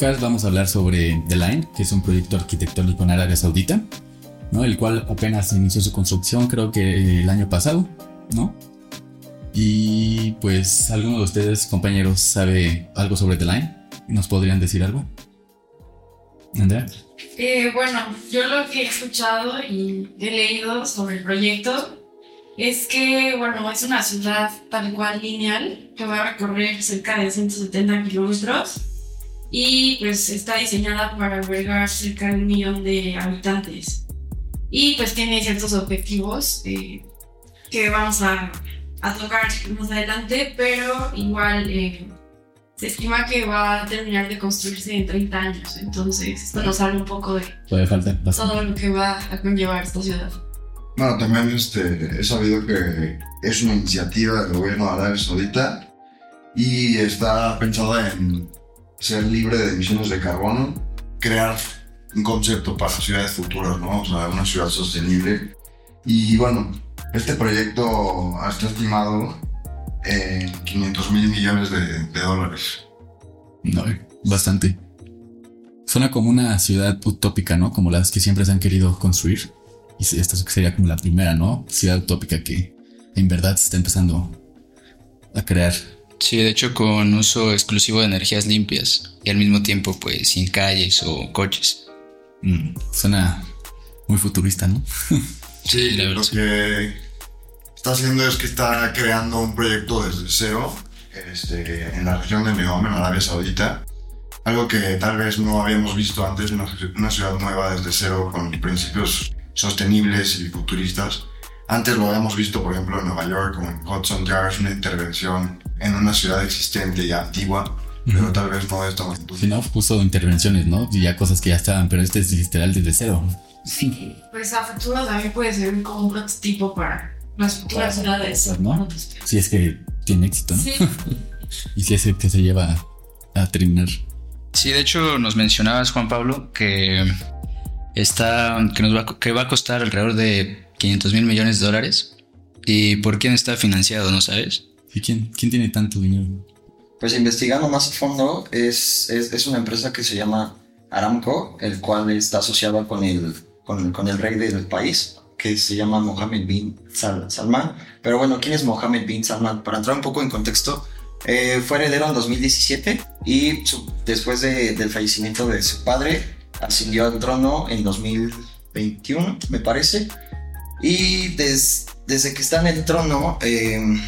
podcast vamos a hablar sobre The Line, que es un proyecto arquitectónico en Arabia Saudita, ¿no? el cual apenas inició su construcción, creo que el año pasado, ¿no? Y pues, ¿alguno de ustedes, compañeros, sabe algo sobre The Line? ¿Nos podrían decir algo? Andrea. Eh, bueno, yo lo que he escuchado y he leído sobre el proyecto es que, bueno, es una ciudad tal cual lineal que va a recorrer cerca de 170 kilómetros y pues está diseñada para albergar cerca de un millón de habitantes. Y pues tiene ciertos objetivos eh, que vamos a, a, tocar más adelante, pero igual eh, se estima que va a terminar de construirse en 30 años. Entonces, esto nos habla un poco de todo lo que va a conllevar esta ciudad. Bueno, también este, he sabido que es una iniciativa del gobierno de Arabia Saudita y está pensada en ser libre de emisiones de carbono, crear un concepto para ciudades futuras, ¿no? O sea, una ciudad sostenible. Y bueno, este proyecto está estimado en 500 mil millones de, dólares. No, bastante. Suena como una ciudad utópica, ¿no? Como las que siempre se han querido construir. Y esta sería como la primera, ¿no? Ciudad utópica que en verdad se está empezando a crear. Sí, de hecho con uso exclusivo de energías limpias y al mismo tiempo pues sin calles o coches. Mm, suena muy futurista, ¿no? sí, la verdad. Lo que está haciendo es que está creando un proyecto desde cero este, en la región de Neom, en Arabia Saudita. Algo que tal vez no habíamos visto antes, una, una ciudad nueva desde cero con principios sostenibles y futuristas. Antes lo habíamos visto, por ejemplo, en Nueva York, como en Hudson Yards, una intervención en una ciudad existente y antigua, pero tal vez no de esta magnitud. Si no, puso intervenciones, ¿no? Y ya cosas que ya estaban, pero este es literal desde cero. Sí. Pues a futuro también puede ser como un prototipo para las futuras ciudades. ¿no? Si es que tiene éxito, ¿no? Sí. y si es el que se lleva a terminar. Sí, de hecho nos mencionabas, Juan Pablo, que está, que, nos va, que va a costar alrededor de 500 mil millones de dólares. ¿Y por quién está financiado, no sabes? ¿Y quién, quién tiene tanto dinero? Pues investigando más a fondo, es, es, es, una empresa que se llama Aramco, el cual está asociado con el, con, con el rey del país, que se llama Mohammed bin Salman. Pero bueno, ¿quién es Mohammed bin Salman? Para entrar un poco en contexto, eh, fue heredero en 2017 y después de, del fallecimiento de su padre, ascendió al trono en 2021, me parece. Y desde que está en el trono, em,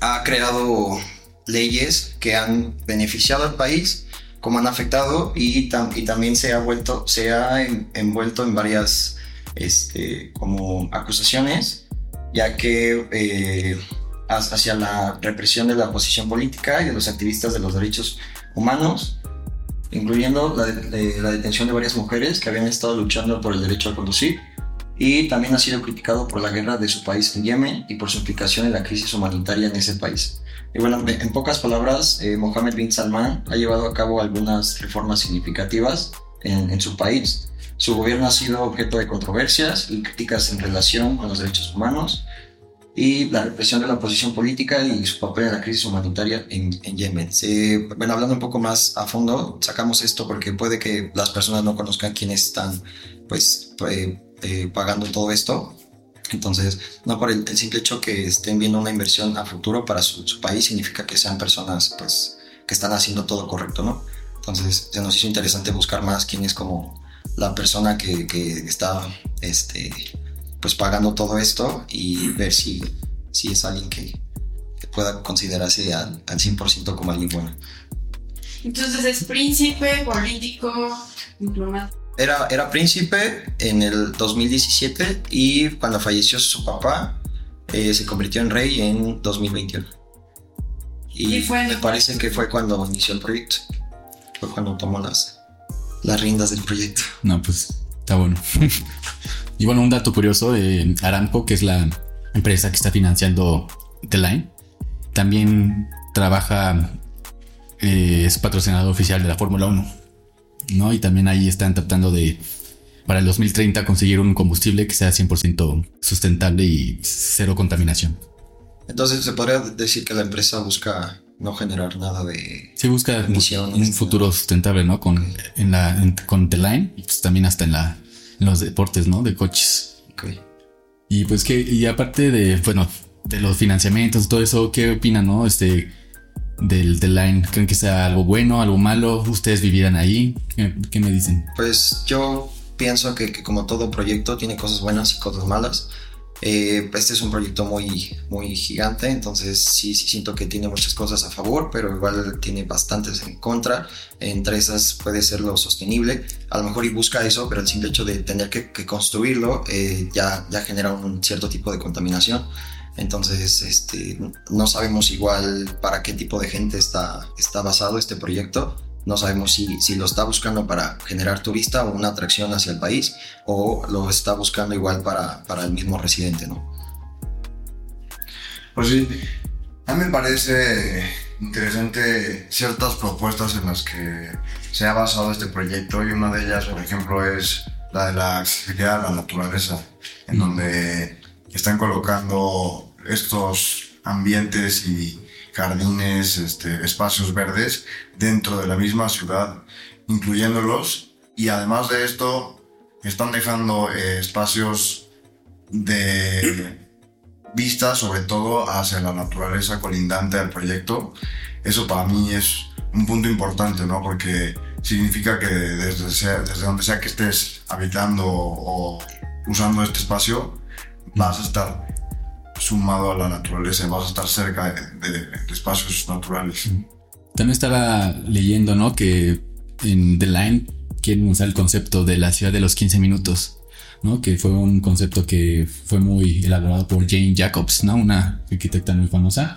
ha creado leyes que han beneficiado al país, como han afectado, y, también se ha, vuelto, se ha envuelto en varias este, como acusaciones, ya que eh, hacia la represión de la oposición política y de los activistas de los derechos humanos, incluyendo la, la, detención de varias mujeres que habían estado luchando por el derecho a conducir y también ha sido criticado por la guerra de su país en Yemen y por su implicación en la crisis humanitaria en ese país. Y bueno, en pocas palabras, eh, Mohammed bin Salman ha llevado a cabo algunas reformas significativas en, en su país. Su gobierno ha sido objeto de controversias y críticas en relación con los derechos humanos, y la represión de la oposición política y su papel en la crisis humanitaria en, Yemen. bueno, hablando un poco más a fondo, sacamos esto porque puede que las personas no conozcan quiénes están pues, eh, eh, pagando todo esto. Entonces, no por el, simple hecho que estén viendo una inversión a futuro para su, país, significa que sean personas pues, que están haciendo todo correcto, ¿no? Entonces, se nos hizo interesante buscar más quién es como la persona que, que está este, pues pagando todo esto y ver si, si es alguien que, pueda considerarse al, 100% como alguien bueno. Entonces es príncipe, político, diplomático. Era, era príncipe en el 2017 y cuando falleció su papá eh, se convirtió en rey en 2021. Y, me parece que fue cuando inició el proyecto. Fue cuando tomó las, las riendas del proyecto. No, pues está bueno. Y bueno, un dato curioso, eh, Aramco, que es la empresa que está financiando The Line, también trabaja, eh, es patrocinador oficial de la Fórmula 1, ¿no? Y también ahí están tratando de, para el 2030, conseguir un combustible que sea 100% sustentable y cero contaminación. Entonces se podría decir que la empresa busca no generar nada de... Sí, busca un futuro sustentable, ¿no? Con, en la, con The Line y pues también hasta en, la, en los deportes, ¿no? De coches. Y pues que, y aparte de, bueno, de los financiamientos, todo eso, ¿qué opinan, no? Este, del The Line, ¿creen que sea algo bueno, algo malo? ¿Ustedes vivieran ahí? ¿Qué, me dicen? Pues yo pienso que, que como todo proyecto tiene cosas buenas y cosas malas. Eh, este es un proyecto muy, muy gigante, entonces sí, sí siento que tiene muchas cosas a favor, pero igual tiene bastantes en contra. Entre esas puede ser lo sostenible. A lo mejor y busca eso, pero el simple hecho de tener que, construirlo eh, ya, ya genera un cierto tipo de contaminación. Entonces, este, no sabemos igual para qué tipo de gente está, está basado este proyecto no sabemos si, si, lo está buscando para generar turista o una atracción hacia el país o lo está buscando igual para, para el mismo residente, ¿no? Pues sí, a mí me parece interesante ciertas propuestas en las que se ha basado este proyecto y una de ellas, por ejemplo, es la de la accesibilidad a la naturaleza, en donde están colocando estos ambientes y jardines, este, espacios verdes dentro de la misma ciudad, incluyéndolos. Y además de esto, están dejando eh, espacios de vista, sobre todo hacia la naturaleza colindante al proyecto. Eso para mí es un punto importante, ¿no? Porque significa que desde, desde donde sea que estés habitando o usando este espacio, vas a estar sumado a la naturaleza, vas a estar cerca de, espacios naturales. También estaba leyendo, ¿no? Que en The Line quieren usar el concepto de la ciudad de los 15 minutos, ¿no? Que fue un concepto que fue muy elaborado por Jane Jacobs, ¿no? Una arquitecta muy famosa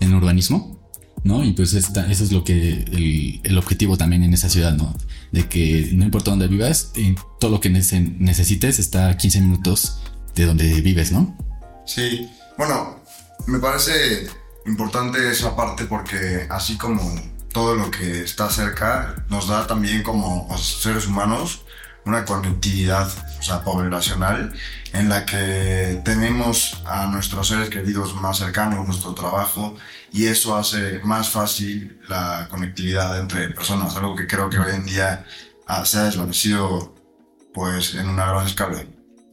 en urbanismo, ¿no? Y pues eso es lo que el, el, objetivo también en esa ciudad, ¿no? De que no importa dónde vivas, todo lo que necesites está a 15 minutos de donde vives, ¿no? Sí, bueno, me parece importante esa parte porque así como todo lo que está cerca nos da también como seres humanos una conectividad o sea, poblacional en la que tenemos a nuestros seres queridos más cercanos, nuestro trabajo, y eso hace más fácil la conectividad entre personas, algo que creo que hoy en día se ha desvanecido pues en una gran escala.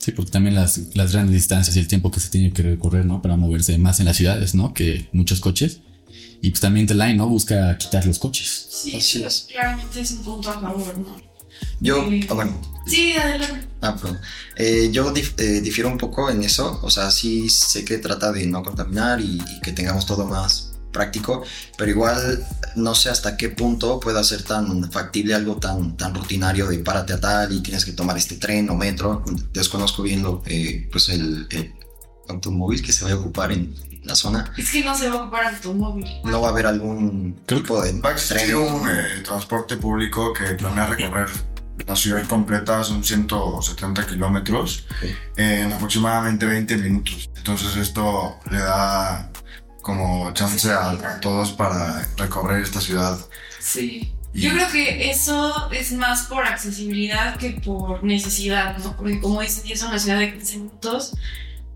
Sí, porque también las, las grandes distancias y el tiempo que se tiene que recorrer, ¿no? Para moverse más en las ciudades, ¿no? Que muchos coches. Y pues también The Line, ¿no? Busca quitar los coches. Sí, sí. claramente es un punto a favor, ¿no? Yo, ah, bueno. Sí, adelante. Ah, perdón. Eh, yo eh, difiero un poco en eso. O sea, sí sé que trata de no contaminar y que tengamos todo más práctico, pero igual no sé hasta qué punto pueda ser tan factible algo tan, tan rutinario de párate a tal y tienes que tomar este tren o metro. Desconozco bien lo, eh, pues el, automóvil que se vaya a ocupar en la zona. Es que no se va a ocupar automóvil. No va a haber algún tipo de tren. un eh, transporte público que planea recorrer la ciudad completa, son 170 kilómetros en aproximadamente 20 minutos. Entonces esto le da como chance a, todos para recorrer esta ciudad. Sí. Yo creo que eso es más por accesibilidad que por necesidad, ¿no? Porque como dicen, es una ciudad de 15 minutos,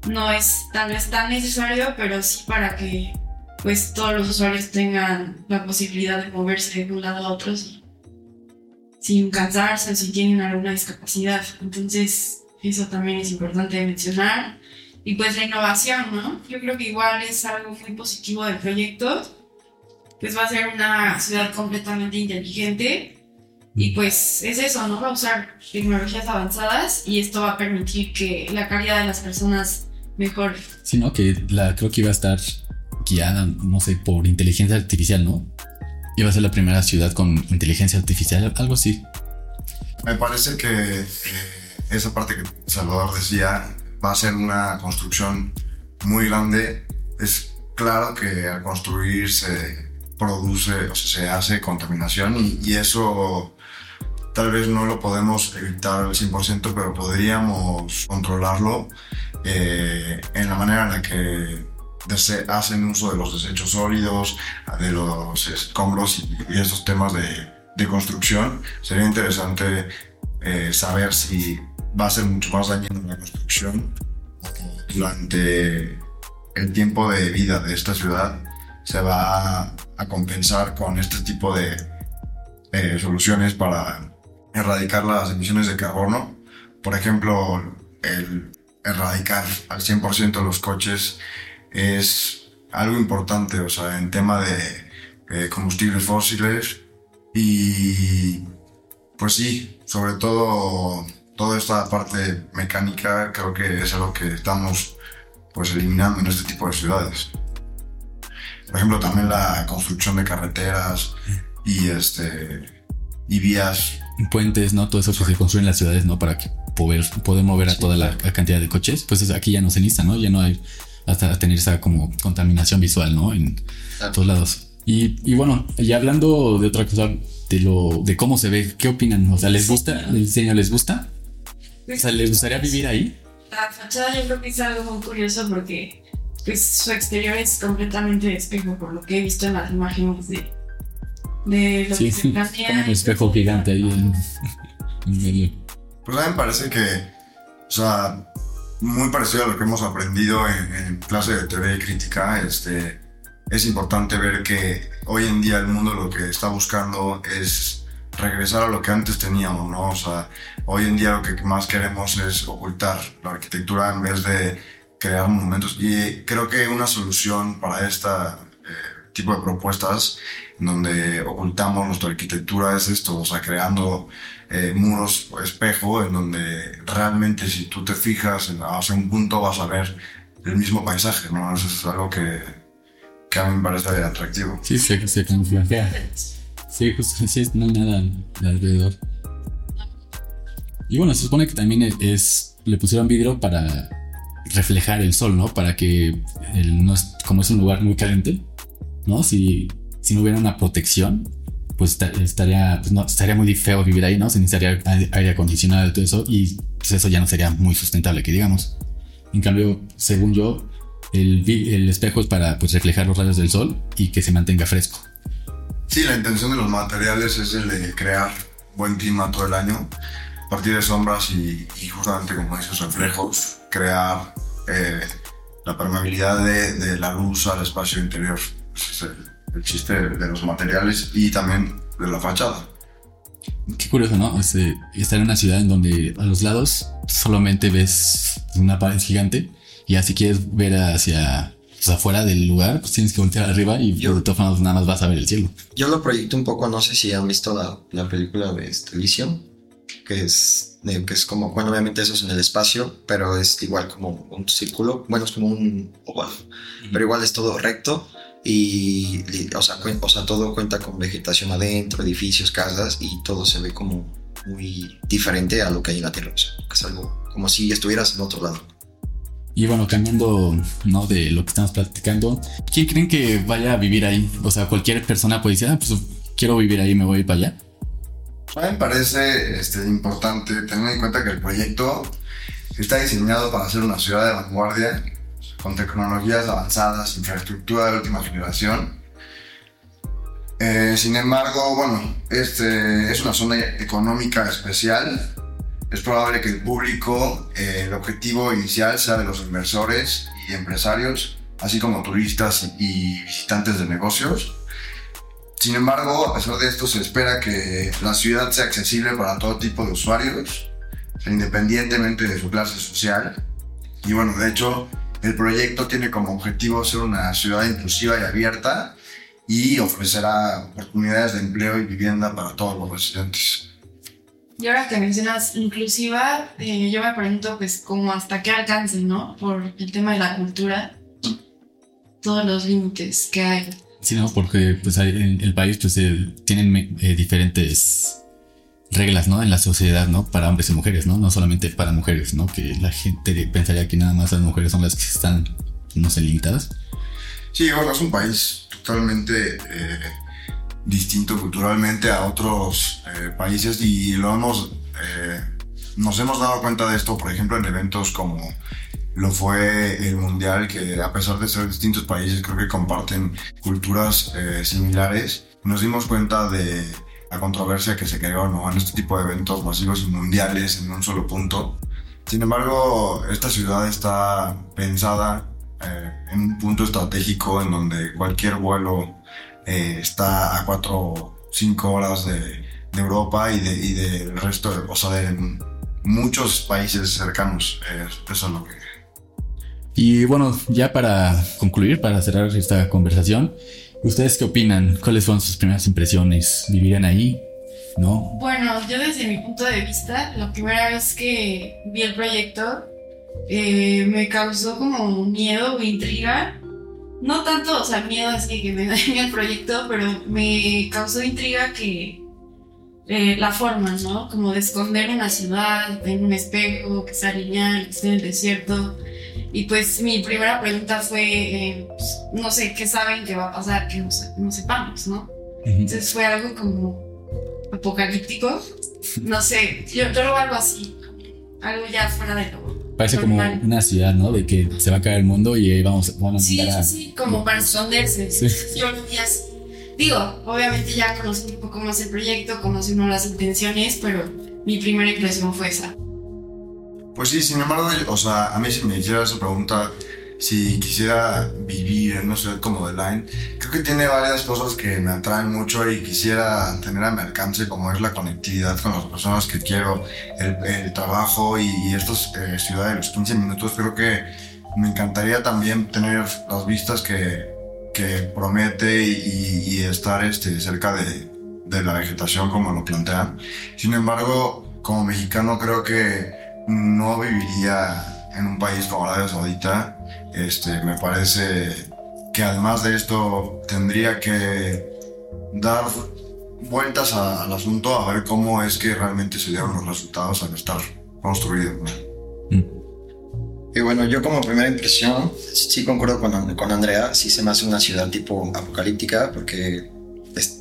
no es tal vez tan necesario, pero sí para que pues todos los usuarios tengan la posibilidad de moverse de un lado a otro sin cansarse o si tienen alguna discapacidad. Entonces, eso también es importante mencionar. Y pues la innovación, ¿no? Yo creo que igual es algo muy positivo del proyecto. Pues va a ser una ciudad completamente inteligente. Y pues es eso, ¿no? Va a usar tecnologías avanzadas y esto va a permitir que la calidad de las personas mejore. Sí, ¿no? Que la, creo que iba a estar guiada, no sé, por inteligencia artificial, ¿no? Iba a ser la primera ciudad con inteligencia artificial, algo así. Me parece que eh, esa parte que Salvador decía va a ser una construcción muy grande. Es claro que al construir se produce, o sea, se hace contaminación y, eso tal vez no lo podemos evitar al 100%, pero podríamos controlarlo eh, en la manera en la que hacen uso de los desechos sólidos, de los escombros y, esos temas de, de, construcción. Sería interesante eh, saber si va a ser mucho más dañino la construcción durante el tiempo de vida de esta ciudad se va a compensar con este tipo de eh, soluciones para erradicar las emisiones de carbono. Por ejemplo, el erradicar al 100% los coches es algo importante, o sea, en tema de eh, combustibles fósiles y pues sí, sobre todo toda esta parte mecánica creo que es algo que estamos pues eliminando en este tipo de ciudades. Por ejemplo, también la construcción de carreteras y este y vías. Puentes, ¿no? Todo eso que se construye en las ciudades, ¿no? Para que poder, poder mover a toda la, cantidad de coches. Pues aquí ya no se necesita, ¿no? Ya no hay hasta tener esa como contaminación visual, ¿no? En todos lados. Y, y, bueno, ya hablando de otra cosa, de lo, de cómo se ve, ¿qué opinan? O sea, ¿les gusta? ¿El diseño les gusta? O sea, ¿les gustaría vivir ahí? La fachada yo creo que es algo muy curioso porque pues su exterior es completamente espejo por lo que he visto en las imágenes de, de lo que se plantea. Como un espejo gigante ahí en, medio. Pues a mí me parece que, o sea, muy parecido a lo que hemos aprendido en, clase de teoría y crítica, este, es importante ver que hoy en día el mundo lo que está buscando es regresar a lo que antes teníamos, ¿no? O sea, hoy en día lo que más queremos es ocultar la arquitectura en vez de crear monumentos. Y creo que una solución para este tipo de propuestas, donde ocultamos nuestra arquitectura, es esto, o sea, creando eh, muros espejo, en donde realmente si tú te fijas en, un punto vas a ver el mismo paisaje, ¿no? Eso es algo que, que a mí me parece atractivo. Sí, se, se camuflajea. Sí, justo, sí, no hay nada alrededor. Y bueno, se supone que también es, le pusieron vidrio para reflejar el sol, ¿no? Para que el, no es, como es un lugar muy caliente, ¿no? Si, si no hubiera una protección, pues estaría, pues no, estaría muy feo vivir ahí, ¿no? Se necesitaría aire acondicionado y todo eso, y pues eso ya no sería muy sustentable, que digamos. En cambio, según yo, el, el espejo es para pues, reflejar los rayos del sol y que se mantenga fresco. Sí, la intención de los materiales es el de crear buen clima todo el año, a partir de sombras y, justamente como esos reflejos, crear eh, la permeabilidad de, la luz al espacio interior. Ese es el, chiste de los materiales y también de la fachada. Qué curioso, ¿no? Este, estar en una ciudad en donde a los lados solamente ves una pared gigante y así quieres ver hacia sea, afuera del lugar, pues tienes que voltear arriba y yo, de todas formas nada más vas a ver el cielo. Yo lo proyecto un poco, no sé si han visto la, la película de Elysium, que es, que es como, bueno, obviamente eso es en el espacio, pero es igual como un círculo, bueno, es como un oval, pero igual es todo recto y, o, sea, o sea, todo cuenta con vegetación adentro, edificios, casas y todo se ve como muy diferente a lo que hay en la Tierra, que es algo como si estuvieras en otro lado. Y bueno, cambiando ¿no? de lo que estamos platicando, ¿quién creen que vaya a vivir ahí? O sea, cualquier persona puede decir, ah, pues quiero vivir ahí, me voy para allá. A mí me parece este, importante tener en cuenta que el proyecto está diseñado para ser una ciudad de vanguardia, con tecnologías avanzadas, infraestructura de última generación. Eh, sin embargo, bueno, este es una zona económica especial es probable que el público, eh, el objetivo inicial sea de los inversores y empresarios, así como turistas y visitantes de negocios. Sin embargo, a pesar de esto, se espera que la ciudad sea accesible para todo tipo de usuarios, independientemente de su clase social. Y bueno, de hecho, el proyecto tiene como objetivo ser una ciudad inclusiva y abierta y ofrecerá oportunidades de empleo y vivienda para todos los residentes. Y ahora que mencionas inclusiva, eh, yo me pregunto, pues, como hasta qué alcance, ¿no? Por el tema de la cultura, todos los límites que hay. Sí, no, porque pues en el país pues eh, tienen eh, diferentes reglas, ¿no? En la sociedad, ¿no? Para hombres y mujeres, ¿no? No solamente para mujeres, ¿no? Que la gente pensaría que nada más las mujeres son las que están, no sé, limitadas. Sí, bueno, es un país totalmente distinto culturalmente a otros eh, países y lo hemos, eh, nos hemos dado cuenta de esto, por ejemplo, en eventos como lo fue el Mundial, que a pesar de ser distintos países, creo que comparten culturas eh, similares. Nos dimos cuenta de la controversia que se creó ¿no? en este tipo de eventos masivos y mundiales en un solo punto. Sin embargo, esta ciudad está pensada eh, en un punto estratégico en donde cualquier vuelo eh, está a 4 o 5 horas de, Europa y, de, del resto, o sea, de muchos países cercanos. eso es lo que... Y bueno, ya para concluir, para cerrar esta conversación, ¿ustedes qué opinan? ¿Cuáles fueron sus primeras impresiones? ¿Vivirían ahí? ¿No? Bueno, yo desde mi punto de vista, la primera vez que vi el proyecto, eh, me causó como miedo o intriga. No tanto, o sea, miedo así que me dañe el proyecto, pero me causó intriga que eh, la forma, ¿no? Como de esconder una ciudad en un espejo, que sea lineal, que esté en el desierto. Y pues mi primera pregunta fue, eh, pues, no sé, ¿qué saben que va a pasar que no, sepamos, ¿no? Entonces fue algo como apocalíptico. No sé, yo, yo lo algo así, algo ya fuera de lo Parece como una ciudad, ¿no? De que se va a caer el mundo y ahí vamos, vamos a Sí, sí, sí, como para esconderse. Sí. Yo lo vi así. Digo, obviamente ya conocí un poco más el proyecto, conocí uno las intenciones, pero mi primera impresión fue esa. Pues sí, sin embargo, o sea, a mí si me hiciera esa pregunta, si quisiera vivir en una ciudad como The Line, creo que tiene varias cosas que me atraen mucho y quisiera tener a mi alcance, como es la conectividad con las personas que quiero, el, trabajo y, y estas eh, ciudades de los 15 minutos. Creo que me encantaría también tener las vistas que, que promete y, estar este, cerca de, de la vegetación como lo plantean. Sin embargo, como mexicano creo que no viviría en un país como Arabia Saudita, este, me parece que además de esto tendría que dar vueltas al asunto a ver cómo es que realmente se dieron los resultados al estar construido. Mm. Y bueno, yo como primera impresión, sí concuerdo con, con Andrea, sí se me hace una ciudad tipo apocalíptica, porque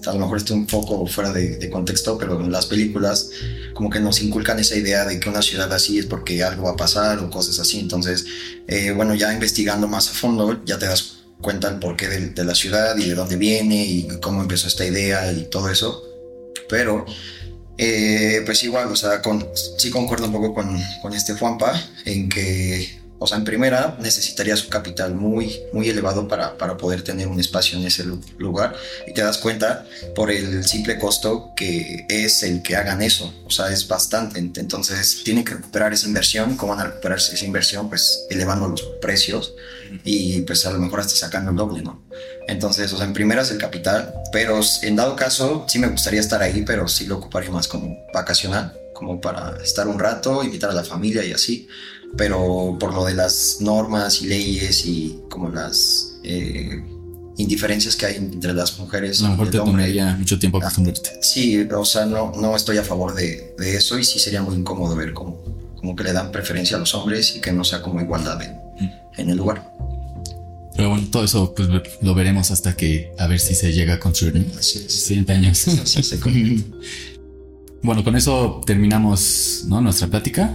a lo mejor estoy un poco fuera de, contexto, pero en las películas como que nos inculcan esa idea de que una ciudad así es porque algo va a pasar o cosas así. Entonces, eh, bueno, ya investigando más a fondo, ya te das cuenta el porqué de, la ciudad y de dónde viene y cómo empezó esta idea y todo eso. Pero, eh, pues igual, o sea, con, sí concuerdo un poco con, con este Juanpa en que o sea, en primera necesitarías un capital muy, muy elevado para, para poder tener un espacio en ese lugar y te das cuenta por el simple costo que es el que hagan eso. O sea, es bastante. Entonces, tienen que recuperar esa inversión. ¿Cómo van a recuperar esa inversión? Pues elevando los precios y pues a lo mejor hasta sacando el doble, ¿no? Entonces, o sea, en primera es el capital, pero en dado caso sí me gustaría estar ahí, pero sí lo ocuparía más como vacacional, como para estar un rato, invitar a la familia y así pero por lo de las normas y leyes y como las eh, indiferencias que hay entre las mujeres. A lo mejor te tomaría mucho tiempo acostumbrarte. Sí, o sea, no, no estoy a favor de, de, eso y sí sería muy incómodo ver como, como que le dan preferencia a los hombres y que no sea como igualdad en, mm. en el lugar. Pero bueno, todo eso pues lo veremos hasta que a ver si se llega a construir. Sí, 100 años. bueno, con eso terminamos ¿no? nuestra plática.